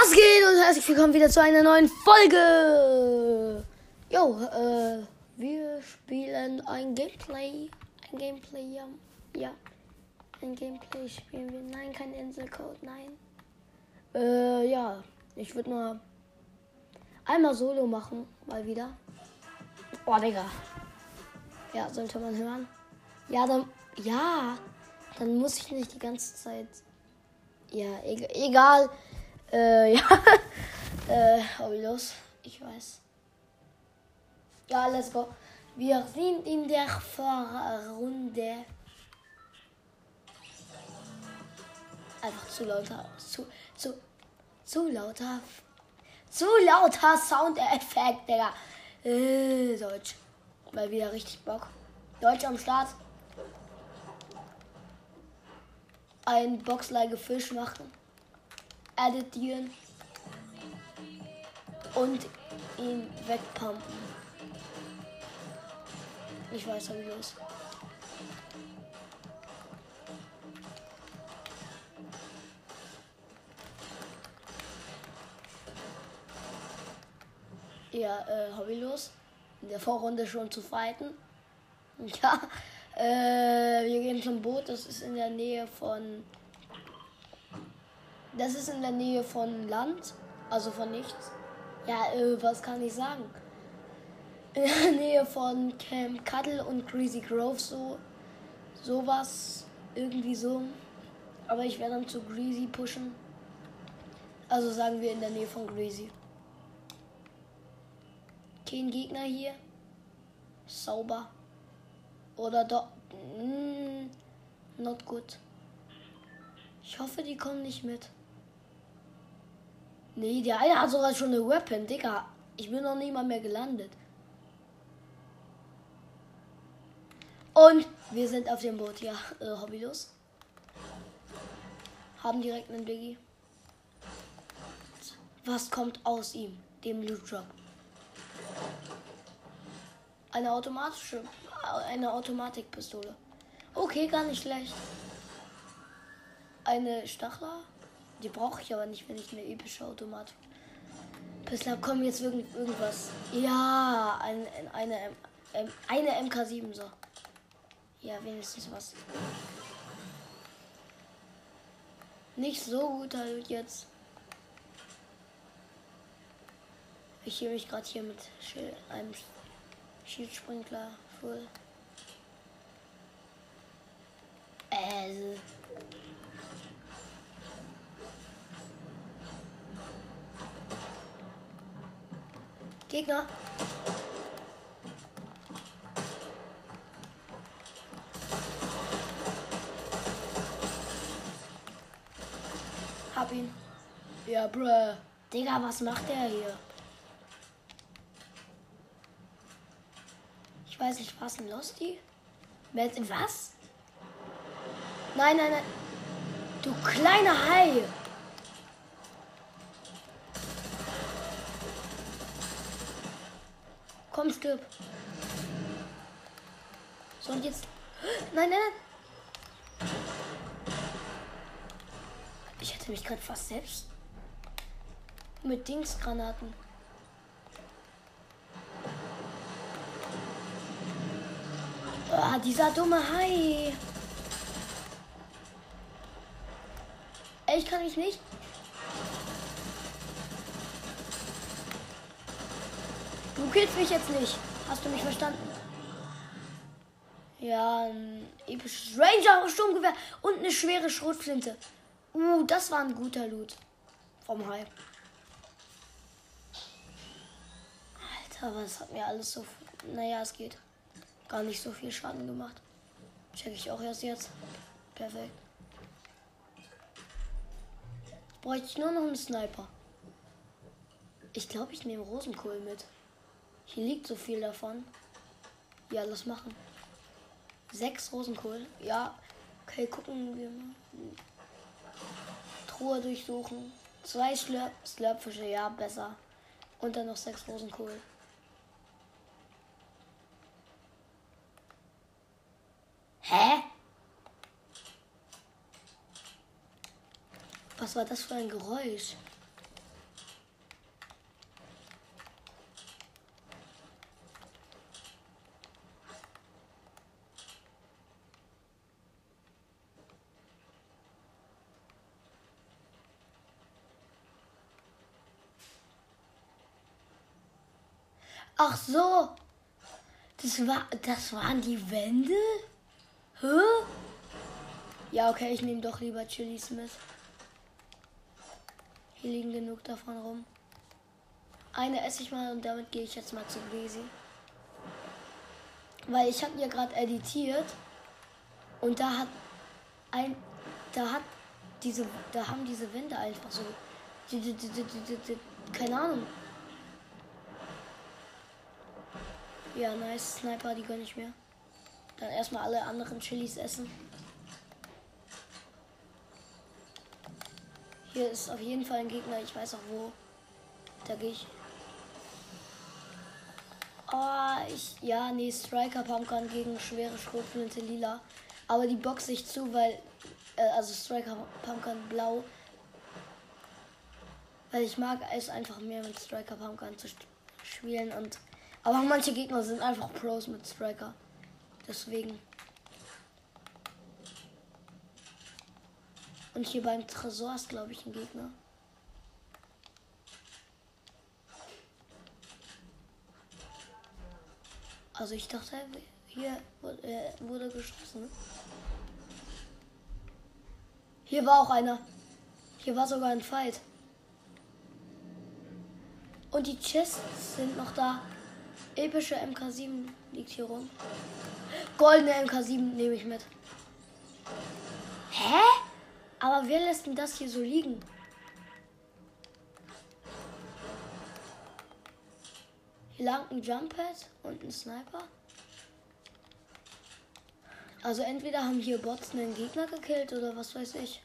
Was geht und herzlich willkommen wieder zu einer neuen Folge. Jo, äh, wir spielen ein Gameplay. Ein Gameplay, ja. Ja. Ein Gameplay spielen wir. Nein, kein Inselcode, nein. Äh, ja. Ich würde nur einmal Solo machen, mal wieder. Boah, Digga. Ja, sollte man hören. Ja, dann, ja. Dann muss ich nicht die ganze Zeit. Ja, egal. egal. Äh, ja. äh, hobbylos. Ich weiß. Ja, let's go. Wir sind in der Vorrunde. Einfach zu lauter. Zu, zu, zu lauter. Zu lauter Soundeffekt, Digga. Äh, Deutsch. Mal wieder richtig Bock. Deutsch am Start. Ein boxleige Fisch machen editieren und ihn wegpumpen. Ich weiß wie los. Ja, äh, hobbylos. In der Vorrunde schon zu fighten. Ja, äh, wir gehen zum Boot. Das ist in der Nähe von das ist in der Nähe von Land, also von nichts. Ja, äh, was kann ich sagen? In der Nähe von Camp Cuddle und Greasy Grove, so sowas, irgendwie so. Aber ich werde dann zu Greasy pushen. Also sagen wir in der Nähe von Greasy. Kein Gegner hier. Sauber. Oder doch. Mm, not good. Ich hoffe, die kommen nicht mit. Nee, der eine hat sogar schon eine Weapon, Digga. Ich bin noch nicht mal mehr gelandet. Und wir sind auf dem Boot, ja, äh, hobbylos. Haben direkt einen Biggie. Was kommt aus ihm? Dem Loot Drop. Eine automatische, eine Automatikpistole. Okay, gar nicht schlecht. Eine Stachler. Die brauche ich aber nicht, wenn ich eine epische Automat. Bisher kommt jetzt irgend, irgendwas. Ja, ein, eine, eine, eine MK7 so. Ja, wenigstens was. Nicht so gut halt jetzt. Ich hier mich gerade hier mit Schild, einem Schildsprinkler voll. Äh. Gegner. Hab ihn. Ja, bruh. Digga, was macht der hier? Ich weiß nicht, was ein Losty? Was? Nein, nein, nein. Du kleiner Hai. Komm, stirb. So, und jetzt. Nein, nein, nein. Ich hätte mich gerade fast selbst mit Dingsgranaten. Oh, dieser dumme Hai. Ich kann mich nicht Du killst mich jetzt nicht. Hast du mich verstanden? Ja, ein episches Ranger Sturmgewehr und eine schwere Schrotflinte. Uh, das war ein guter Loot vom Hype. Alter, was hat mir alles so. Naja, es geht. Gar nicht so viel Schaden gemacht. Check ich auch erst jetzt. Perfekt. Jetzt bräuchte ich nur noch einen Sniper. Ich glaube, ich nehme Rosenkohl mit. Hier liegt so viel davon. Ja, lass machen. Sechs Rosenkohl. Ja. Okay, gucken wir mal. Truhe durchsuchen. Zwei Slurp Slurpfische, ja, besser. Und dann noch sechs Rosenkohl. Hä? Was war das für ein Geräusch? Ach so. Das, war, das waren die Wände? Hä? Ja, okay, ich nehme doch lieber Chilis mit. Hier liegen genug davon rum. Eine esse ich mal und damit gehe ich jetzt mal zu Daisy. Weil ich habe ja gerade editiert und da hat ein da hat diese da haben diese Wände einfach so keine Ahnung. Ja, nice Sniper, die gönne ich mir. Dann erstmal alle anderen Chilis essen. Hier ist auf jeden Fall ein Gegner, ich weiß auch wo. Da gehe ich. Oh, ich. Ja, nee, Striker Pumpkin gegen schwere Schrotflinte lila. Aber die boxe ich zu, weil. Äh, also Striker Pumpkin blau. Weil ich mag es einfach mehr mit Striker Pumpkin zu spielen und. Aber manche Gegner sind einfach Pros mit Striker. Deswegen. Und hier beim Tresor ist, glaube ich, ein Gegner. Also ich dachte, hier wurde geschossen. Hier war auch einer. Hier war sogar ein Fight. Und die Chests sind noch da. Epische MK7 liegt hier rum. Goldene MK7 nehme ich mit. Hä? Aber wer lässt denn das hier so liegen? Hier lang ein Jump Pad und ein Sniper. Also entweder haben hier Bots einen Gegner gekillt oder was weiß ich.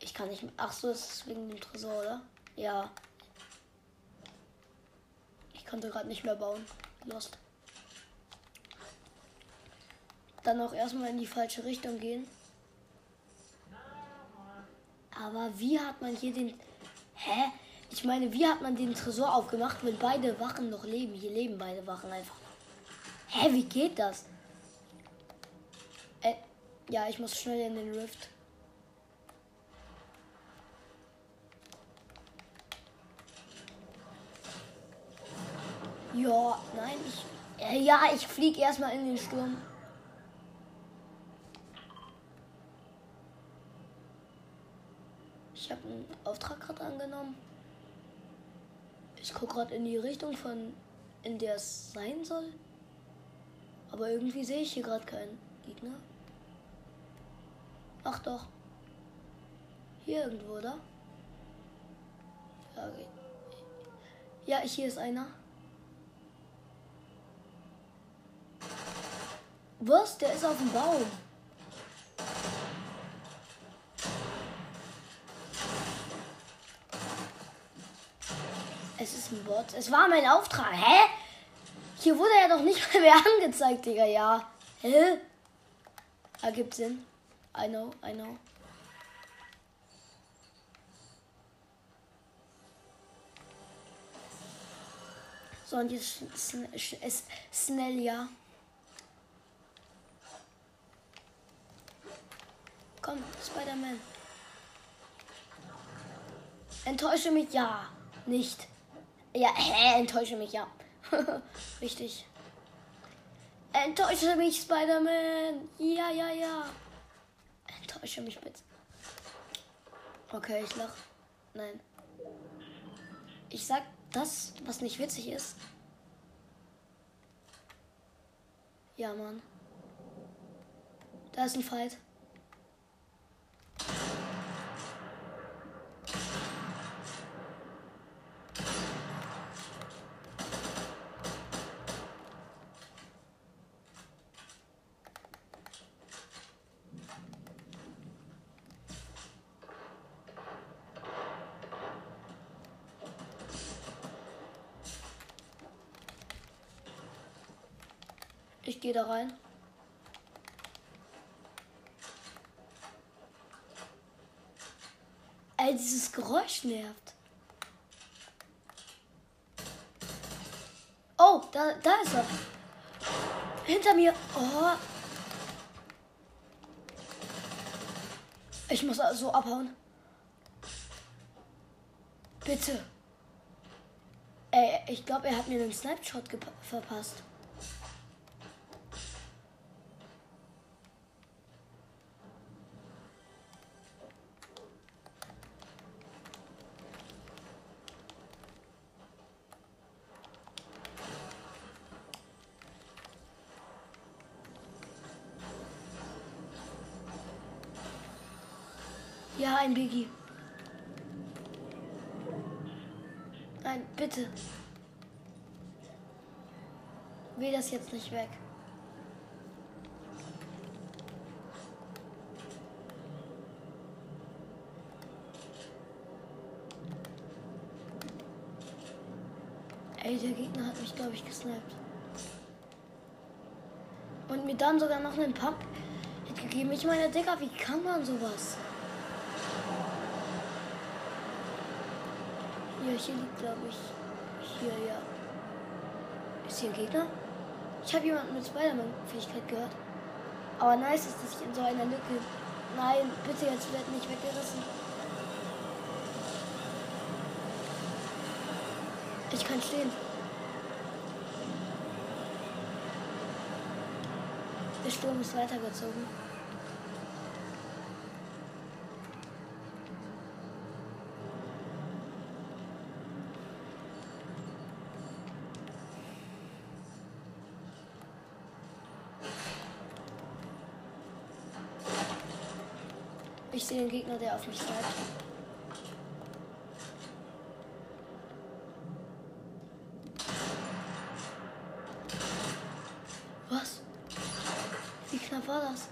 Ich kann nicht. Ach so, ist wegen dem Tresor, oder? Ja. Konnte gerade nicht mehr bauen. Lost. Dann auch erstmal in die falsche Richtung gehen. Aber wie hat man hier den. Hä? Ich meine, wie hat man den Tresor aufgemacht, wenn beide Wachen noch leben? Hier leben beide Wachen einfach. Hä, wie geht das? Äh, ja, ich muss schnell in den Rift. Ja, nein, ich. Äh, ja, ich fliege erstmal in den Sturm. Ich habe einen Auftrag gerade angenommen. Ich gucke gerade in die Richtung von in der es sein soll. Aber irgendwie sehe ich hier gerade keinen Gegner. Ach doch. Hier irgendwo, oder? Ja, okay. ja hier ist einer. Was? Der ist auf dem Baum. Es ist ein Bot. Es war mein Auftrag. Hä? Hier wurde ja doch nicht mehr angezeigt, Digga. Ja. Hä? Ergibt Sinn. I know, I know. So, und jetzt schnell, ja. Komm, Spider-Man. Enttäusche mich ja nicht. Ja, hä, enttäusche mich ja. Richtig. Enttäusche mich, Spider-Man. Ja, ja, ja. Enttäusche mich bitte. Okay, ich lach. Nein. Ich sag das, was nicht witzig ist. Ja, Mann. Da ist ein Fight. Ich gehe da rein. Ey, dieses Geräusch nervt. Oh, da, da ist er. Hinter mir. Oh. Ich muss so abhauen. Bitte. Ey, ich glaube, er hat mir einen Snapshot verpasst. Ja, ein Biggie. Nein, bitte. Will das jetzt nicht weg. Ey, der Gegner hat mich, glaube ich, gesnappt. Und mir dann sogar noch einen Pump gegeben. Ich meine, Digga, wie kann man sowas? Hier liegt, glaube ich. Hier, ja. Ist hier ein Gegner? Ich habe jemanden mit Spider-Man-Fähigkeit gehört. Aber nice ist, dass ich in so einer Lücke. Nein, bitte jetzt wird nicht weggerissen. Ich kann stehen. Der Sturm ist weitergezogen. Ich sehe den Gegner, der auf mich steigt. Was? Wie knapp war das?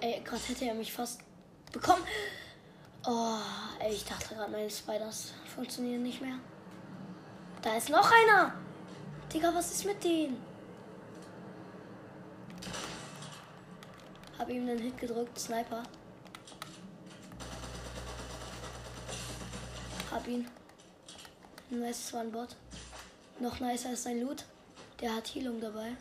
Ey, gerade hätte er mich fast bekommen. Oh, ey, ich dachte gerade, meine Spiders funktionieren nicht mehr. Da ist noch einer. Digga, was ist mit denen? Hab ihm einen Hit gedrückt, Sniper. Hab ihn. Nice, es war ein Bot. Noch nicer ist sein Loot. Der hat Heilung dabei.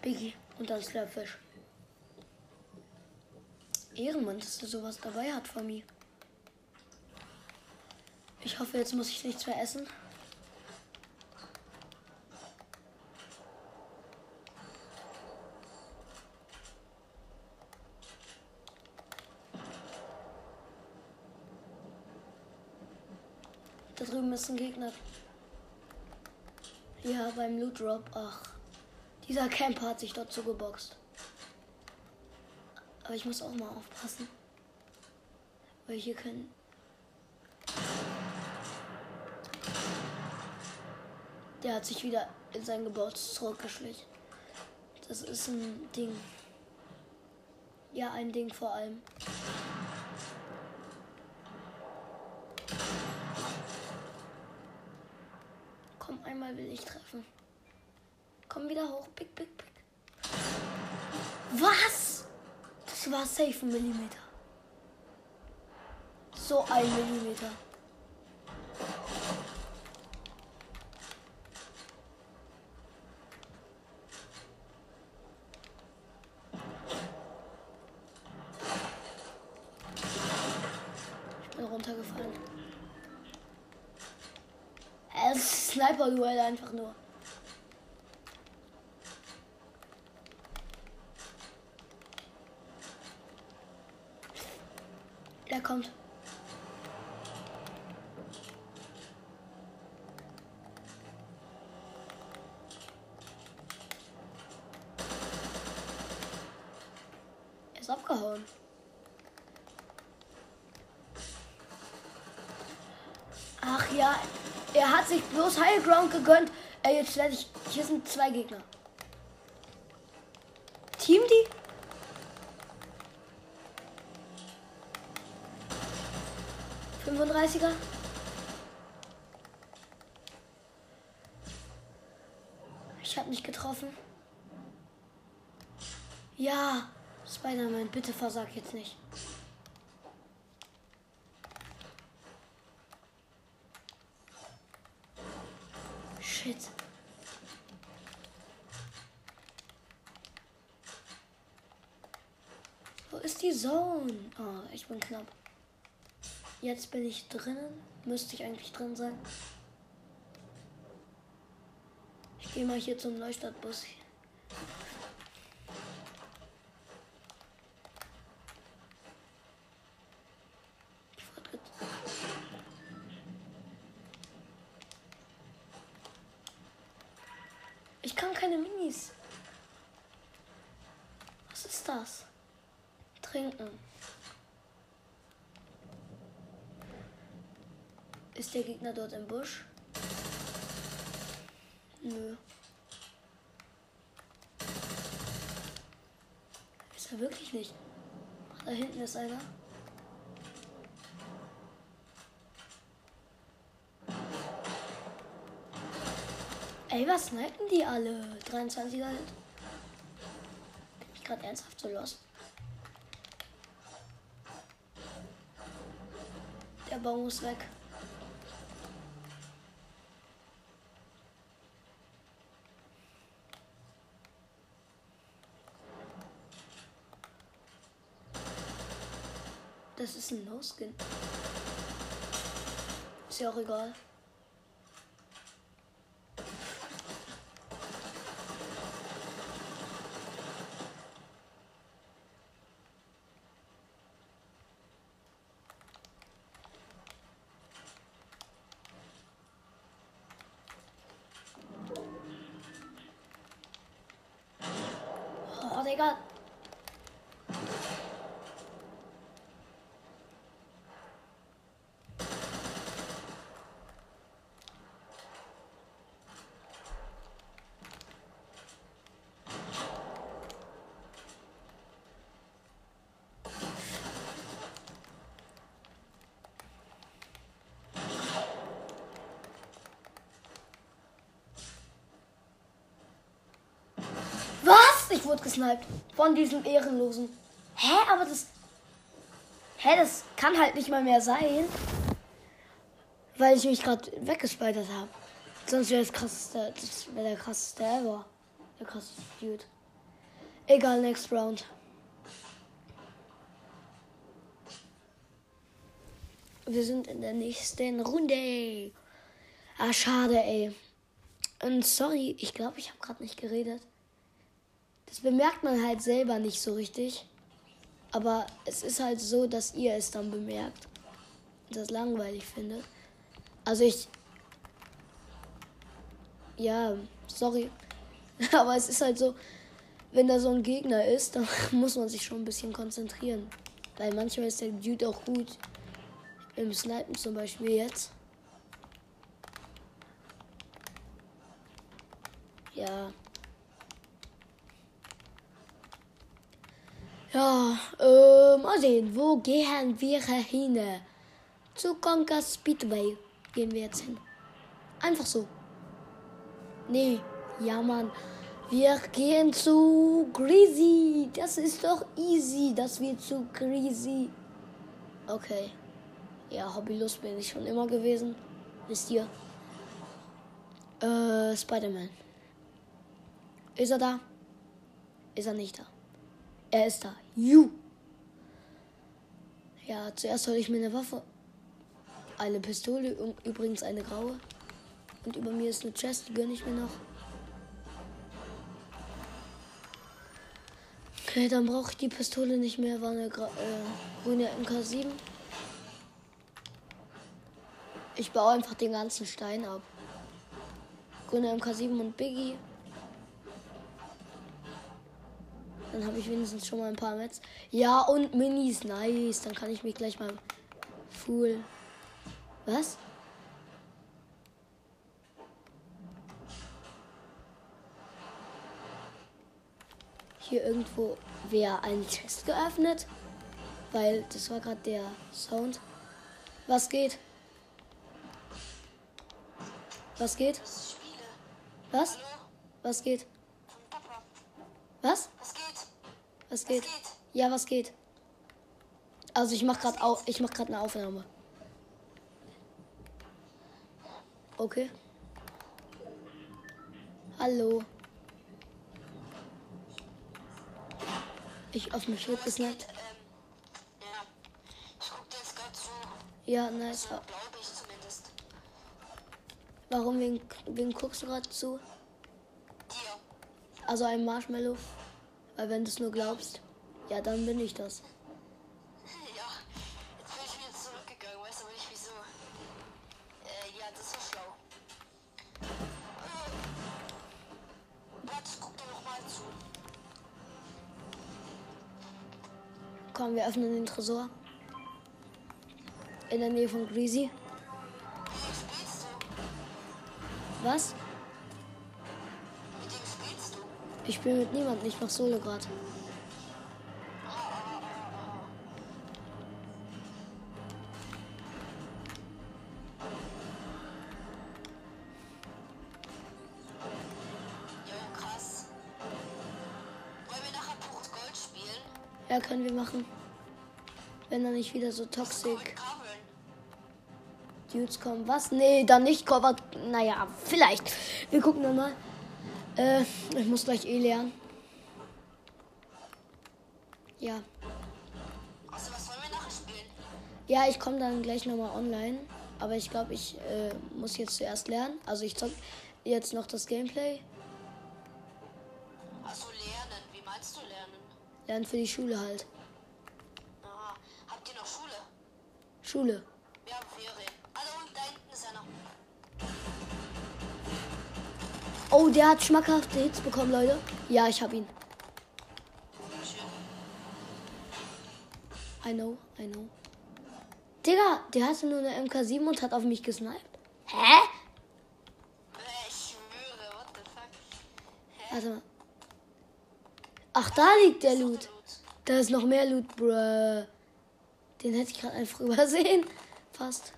Biggie und dann Slurpfish. Ehrenmann, dass du sowas dabei hat von mir. Ich hoffe, jetzt muss ich nichts mehr essen. Da drüben ist ein Gegner. Ja, beim Loot Drop. Ach, dieser Camper hat sich dort zugeboxt. Aber ich muss auch mal aufpassen. Weil hier können. Der hat sich wieder in sein Gebäude zurückgeschlichen. Das ist ein Ding. Ja, ein Ding vor allem. Komm, einmal will ich treffen. Komm wieder hoch. Pick, pick, pick. Was? Das war safe ein Millimeter. So ein Millimeter. Ich bin runtergefallen. Es ist Sniper-Duell einfach nur. Der kommt. Er ist abgehauen. Ach ja, er hat sich bloß High Ground gegönnt. Ey, jetzt werde ich. Hier sind zwei Gegner. Team die? 35er. Ich habe nicht getroffen. Ja, Spider-Man, bitte versag jetzt nicht. shit. Wo ist die Zone? Ah, ich bin knapp. Jetzt bin ich drinnen. Müsste ich eigentlich drin sein. Ich gehe mal hier zum Neustadtbus. Ich kann keine Minis. Was ist das? Trinken. Ist der Gegner dort im Busch? Nö. Ist er wirklich nicht? Da hinten ist einer. Ey, was snipen die alle? 23er halt. Bin ich gerade ernsthaft so los? Der Baum muss weg. Das ist ein No-Skin. Ist ja auch egal. Oh, Digga. Was? Ich wurde gesniped. Von diesem Ehrenlosen. Hä? Aber das. Hä? Das kann halt nicht mal mehr sein. Weil ich mich gerade weggespeichert habe. Sonst wäre das krasseste. Das wäre der krasseste ever. Der krasseste Dude. Egal, next round. Wir sind in der nächsten Runde. Ah, schade, ey. Und sorry, ich glaube, ich habe gerade nicht geredet. Das bemerkt man halt selber nicht so richtig. Aber es ist halt so, dass ihr es dann bemerkt. Und das langweilig findet. Also ich. Ja, sorry. Aber es ist halt so, wenn da so ein Gegner ist, dann muss man sich schon ein bisschen konzentrieren. Weil manchmal ist der Dude auch gut. Im Snipen zum Beispiel jetzt. Ja. Ja, äh, mal sehen, wo gehen wir hin? Zu Conker Speedway gehen wir jetzt hin. Einfach so. Nee, ja Mann. Wir gehen zu Greasy. Das ist doch easy, dass wir zu Greasy. Okay. Ja, hobbylos bin ich schon immer gewesen. Wisst ihr? Äh, Spider-Man. Ist er da? Ist er nicht da? Er ist da. You. Ja, zuerst hole ich mir eine Waffe. Eine Pistole, übrigens eine graue. Und über mir ist eine Chest, die gönne ich mir noch. Okay, dann brauche ich die Pistole nicht mehr. War eine gra äh, grüne MK7. Ich baue einfach den ganzen Stein ab. Grüne MK7 und Biggie. Dann habe ich wenigstens schon mal ein paar Mets. Ja, und Minis, nice. Dann kann ich mich gleich mal Fool. Was? Hier irgendwo wäre ein Chest geöffnet. Weil das war gerade der Sound. Was geht? Was geht? Was? Was geht? Was? Was geht? Was geht? geht? Ja, was geht? Also ich mach gerade auf, ich mach gerade eine Aufnahme. Okay. Hallo. Ich auf mich wird gesnappt. Ähm, ja. Ich guck dir jetzt gerade zu. Ja, nice. Glaube ich zumindest. Warum, wen, wen guckst du gerade zu? Dir. Also ein Marshmallow? Weil wenn du es nur glaubst, ja, dann bin ich das. Ja. Jetzt bin ich wieder zurückgegangen. Weißt du aber nicht wieso? Äh, ja, das war schlau. Äh, Warte, guck dir noch mal zu. Komm, wir öffnen den Tresor. In der Nähe von Greasy. Was? Ich spiele mit niemandem, ich mach Solo gerade. Ja, können wir machen. Wenn da nicht wieder so toxic. Dudes kommen. Was? Nee, dann nicht covered. Naja, vielleicht. Wir gucken dann mal. Äh, ich muss gleich eh lernen. Ja. Also, was wollen wir nachher spielen? Ja, ich komme dann gleich nochmal online. Aber ich glaube, ich äh, muss jetzt zuerst lernen. Also ich zock jetzt noch das Gameplay. Also, lernen. Wie meinst du lernen? Lernen für die Schule halt. Aha. Habt ihr noch Schule? Schule. Oh, der hat schmackhafte Hits bekommen, Leute. Ja, ich hab ihn. I know, I know. Digga, der hatte nur eine MK7 und hat auf mich gesniped. Hä? Ich schwöre, what the fuck? Warte mal. Ach, da liegt der. Loot. Da ist noch mehr Loot, bruh. Den hätte ich gerade einfach übersehen. Fast.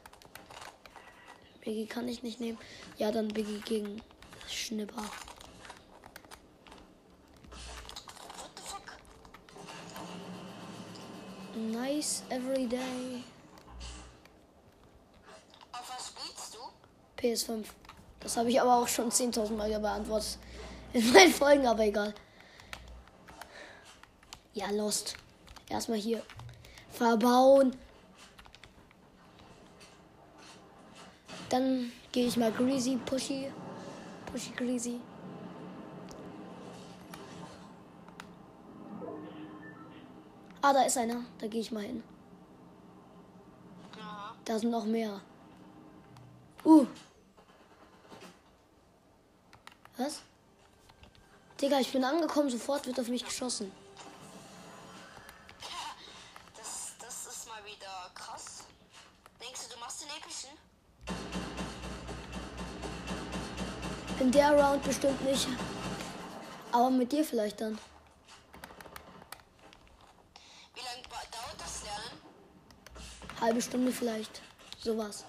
Biggie kann ich nicht nehmen. Ja, dann Biggie gegen Schnipper. What the fuck? Nice every day. Auf was spielst du? PS5. Das habe ich aber auch schon 10.000 Mal beantwortet. In meinen Folgen, aber egal. Ja, Lost. Erstmal hier verbauen. Dann gehe ich mal Greasy, Pushy. Pushy, Greasy. Ah, da ist einer. Da gehe ich mal hin. Aha. Da sind noch mehr. Uh. Was? Digga, ich bin angekommen, sofort wird auf mich geschossen. Das, das ist mal wieder krass. Denkst du, du machst den epischen? In der Round bestimmt nicht. Aber mit dir vielleicht dann. Wie lange dauert das Lernen? Halbe Stunde vielleicht. Sowas.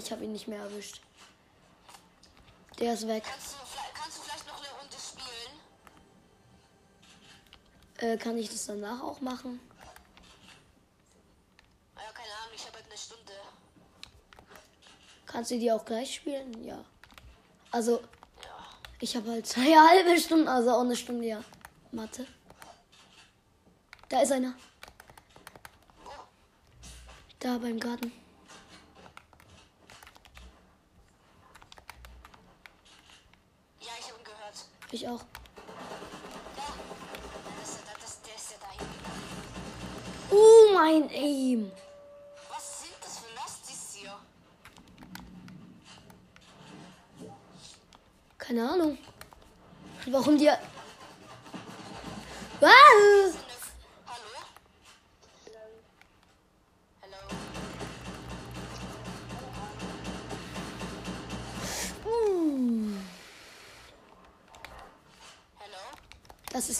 Ich habe ihn nicht mehr erwischt. Der ist weg. Kannst du, vielleicht- kannst du vielleicht noch eine Runde spielen? Äh, kann ich das danach auch machen? Ah Ja, keine Ahnung, ich habe halt eine Stunde. Kannst du die auch gleich spielen? Ja. Also, Ja. ich habe halt zwei halbe Stunden, also auch eine Stunde, ja. Mathe. Da ist einer. Da beim Garten. Ja, ich habe ihn gehört. Ich auch. Da. Das ist, ja- das, der ist ja da hinten. Uh, mein Aim. Was sind das für Lastis hier? Keine Ahnung. Warum die... Was?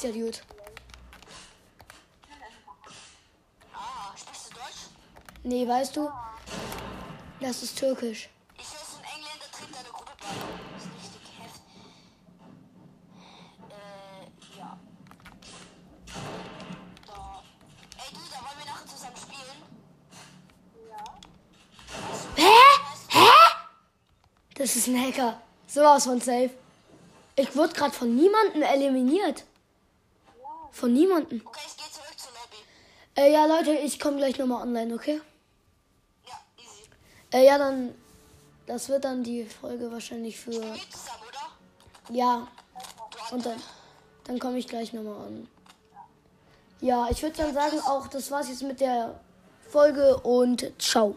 Ist der Dude. Ah, sprichst du Deutsch? Nee, weißt du? Das ist türkisch. Ich höre, so ein Engländer tritt deine Gruppe bei. Das ist richtig heftig. Äh, ja. Da. Ey, du, da wollen wir nachher zusammen spielen. Hä? Hä? Das ist ein Hacker. Sowas von safe. Ich wurde gerade von niemandem eliminiert. Von niemandem. Okay, ich gehe zurück zur Lobby. Äh, ja, Leute, ich komme gleich nochmal online, okay? Ja, easy. Äh, ja, dann. Das wird dann die Folge wahrscheinlich für. Zusammen, oder? Ja. Und dann. Dann komme ich gleich nochmal an. Ja, ich würde dann sagen, auch das war's jetzt mit der Folge und ciao.